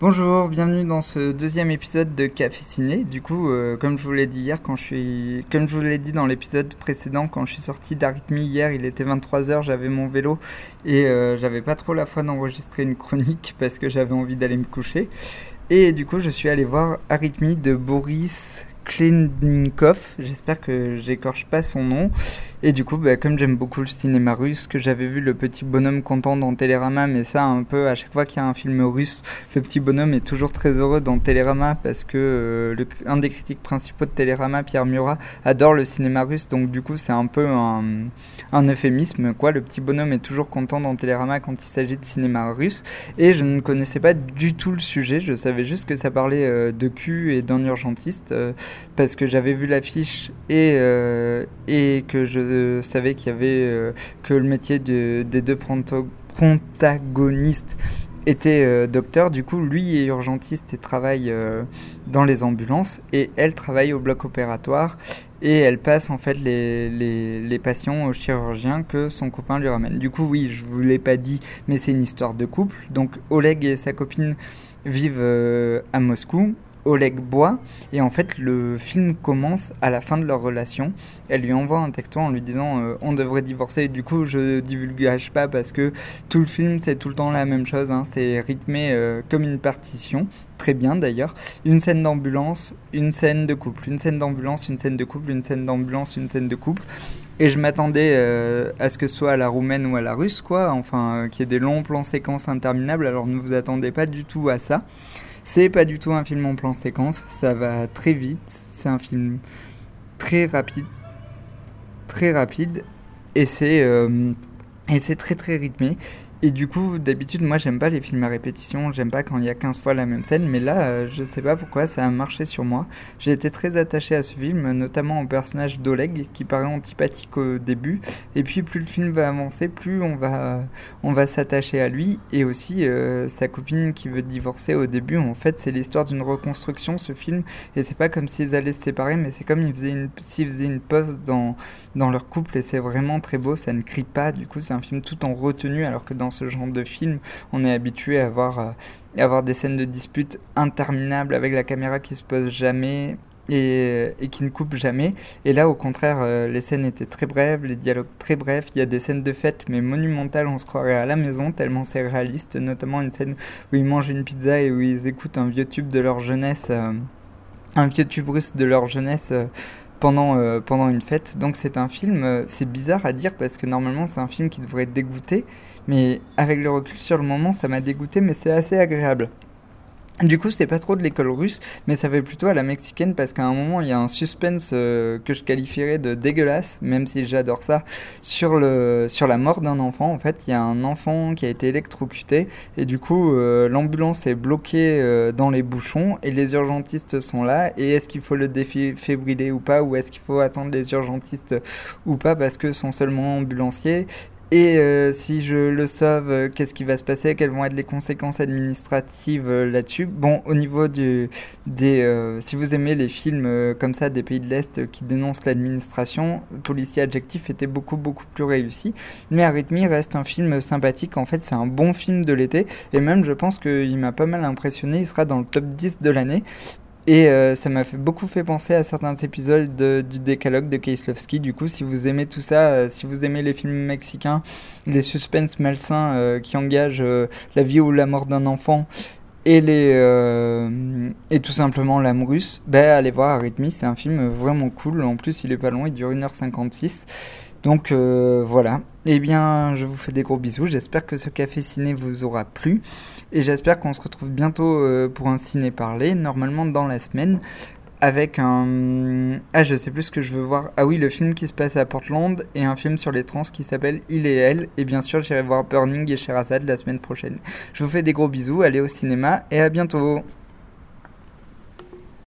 Bonjour, bienvenue dans ce deuxième épisode de Café Ciné. Du coup, euh, comme je vous l'ai dit hier, quand je suis, comme je vous l'ai dit dans l'épisode précédent, quand je suis sorti d'Arythmie hier, il était 23h, j'avais mon vélo et euh, j'avais pas trop la foi d'enregistrer une chronique parce que j'avais envie d'aller me coucher. Et du coup, je suis allé voir Arythmie de Boris Kleninkov. J'espère que j'écorche pas son nom. Et du coup, bah, comme j'aime beaucoup le cinéma russe, que j'avais vu le petit bonhomme content dans Télérama, mais ça, un peu, à chaque fois qu'il y a un film russe, le petit bonhomme est toujours très heureux dans Télérama parce que euh, un des critiques principaux de Télérama, Pierre Murat, adore le cinéma russe. Donc, du coup, c'est un peu un, un, euphémisme, quoi. Le petit bonhomme est toujours content dans Télérama quand il s'agit de cinéma russe. Et je ne connaissais pas du tout le sujet. Je savais juste que ça parlait euh, de cul et d'un urgentiste euh, parce que j'avais vu l'affiche et, euh, et que je savais qu'il y avait euh, que le métier de, des deux protagonistes était euh, docteur, du coup lui est urgentiste et travaille euh, dans les ambulances et elle travaille au bloc opératoire et elle passe en fait les, patients au chirurgien que son copain lui ramène. Du coup oui, je vous l'ai pas dit, mais c'est une histoire de couple. Donc Oleg et sa copine vivent euh, à Moscou Oleg boit et en fait le film commence à la fin de leur relation. Elle lui envoie un texto en lui disant euh, on devrait divorcer. du coup je divulgage pas parce que tout le film c'est tout le temps la même chose. Hein. C'est rythmé euh, comme une partition. Très bien d'ailleurs. Une scène d'ambulance, une scène de couple, une scène d'ambulance, une scène de couple, une scène d'ambulance, une scène de couple. Et je m'attendais euh, à ce que ce soit à la roumaine ou à la russe, quoi. Enfin, qu'il y ait des longs plans séquences interminables. Alors ne vous attendez pas du tout à ça. C'est pas du tout un film en plan séquence, ça va très vite, c'est un film très rapide, très rapide, et c'est euh, très très rythmé. Et du coup, d'habitude, moi, j'aime pas les films à répétition, j'aime pas quand il y a 15 fois la même scène, mais là, euh, je sais pas pourquoi, ça a marché sur moi. J'ai été très attaché à ce film, notamment au personnage d'Oleg, qui paraît antipathique au début, et puis plus le film va avancer, plus on va, on va s'attacher à lui, et aussi euh, sa copine qui veut divorcer au début, en fait, c'est l'histoire d'une reconstruction, ce film, et c'est pas comme s'ils allaient se séparer, mais c'est comme s'ils faisaient une, faisaient une pause dans, dans leur couple, et c'est vraiment très beau, ça ne crie pas, du coup, c'est un film tout en retenue, alors que dans ce genre de film, on est habitué à avoir, euh, à des scènes de dispute interminables avec la caméra qui se pose jamais et, qui ne coupe jamais. Et là, au contraire, euh, les scènes étaient très brèves, les dialogues très brefs. Il y a des scènes de fête, mais monumentales, on se croirait à la maison, tellement c'est réaliste. Notamment une scène où ils mangent une pizza et où ils écoutent un vieux tube de leur jeunesse, euh, un vieux tube russe de leur jeunesse. Pendant, euh, pendant une fête. Donc c'est un film, euh, c'est bizarre à dire parce que normalement c'est un film qui devrait dégoûter, mais avec le recul sur le moment ça m'a dégoûté, mais c'est assez agréable. Du coup, c'est pas trop de l'école russe, mais ça fait plutôt à la mexicaine parce qu'à un moment, il y a un suspense euh, que je qualifierais de dégueulasse, même si j'adore ça, sur, le, sur la mort d'un enfant. En fait, il y a un enfant qui a été électrocuté et du coup, euh, l'ambulance est bloquée euh, dans les bouchons et les urgentistes sont là. Et est-ce qu'il faut le défibriller ou pas, ou est-ce qu'il faut attendre les urgentistes ou pas? Parce que sont seulement ambulanciers et euh, si je le sauve, euh, qu'est-ce qui va se passer? Quelles vont être les conséquences administratives euh, là-dessus? Bon, au niveau du, des... Si vous aimez les films comme ça des pays de l'Est qui dénoncent l'administration, Policier Adjectif était beaucoup beaucoup plus réussi. Mais Arrhythmie reste un film sympathique. En fait, c'est un bon film de l'été. Et même, je pense qu'il m'a pas mal impressionné. Il sera dans le top 10 de l'année. Et euh, ça m'a beaucoup fait penser à certains épisodes de, du décalogue de Kieslowski. Du coup, si vous aimez tout ça, euh, si vous aimez les films mexicains, les suspens malsains euh, qui engagent la vie ou la mort d'un enfant et, les, et tout simplement l'âme russe, ben, allez voir Arrhythmie, c'est un film vraiment cool. En plus, il est pas long, il dure 1h56. Donc euh, voilà, eh bien je vous fais des gros bisous, j'espère que ce café ciné vous aura plu. Et j'espère qu'on se retrouve bientôt euh, pour un ciné parlé, normalement dans la semaine, avec un... Ah je sais plus ce que je veux voir, ah oui le film qui se passe à Portland et un film sur les trans qui s'appelle Il et Elle. Et bien sûr j'irai voir Burning et Sherazade la semaine prochaine. Je vous fais des gros bisous, allez au cinéma et à bientôt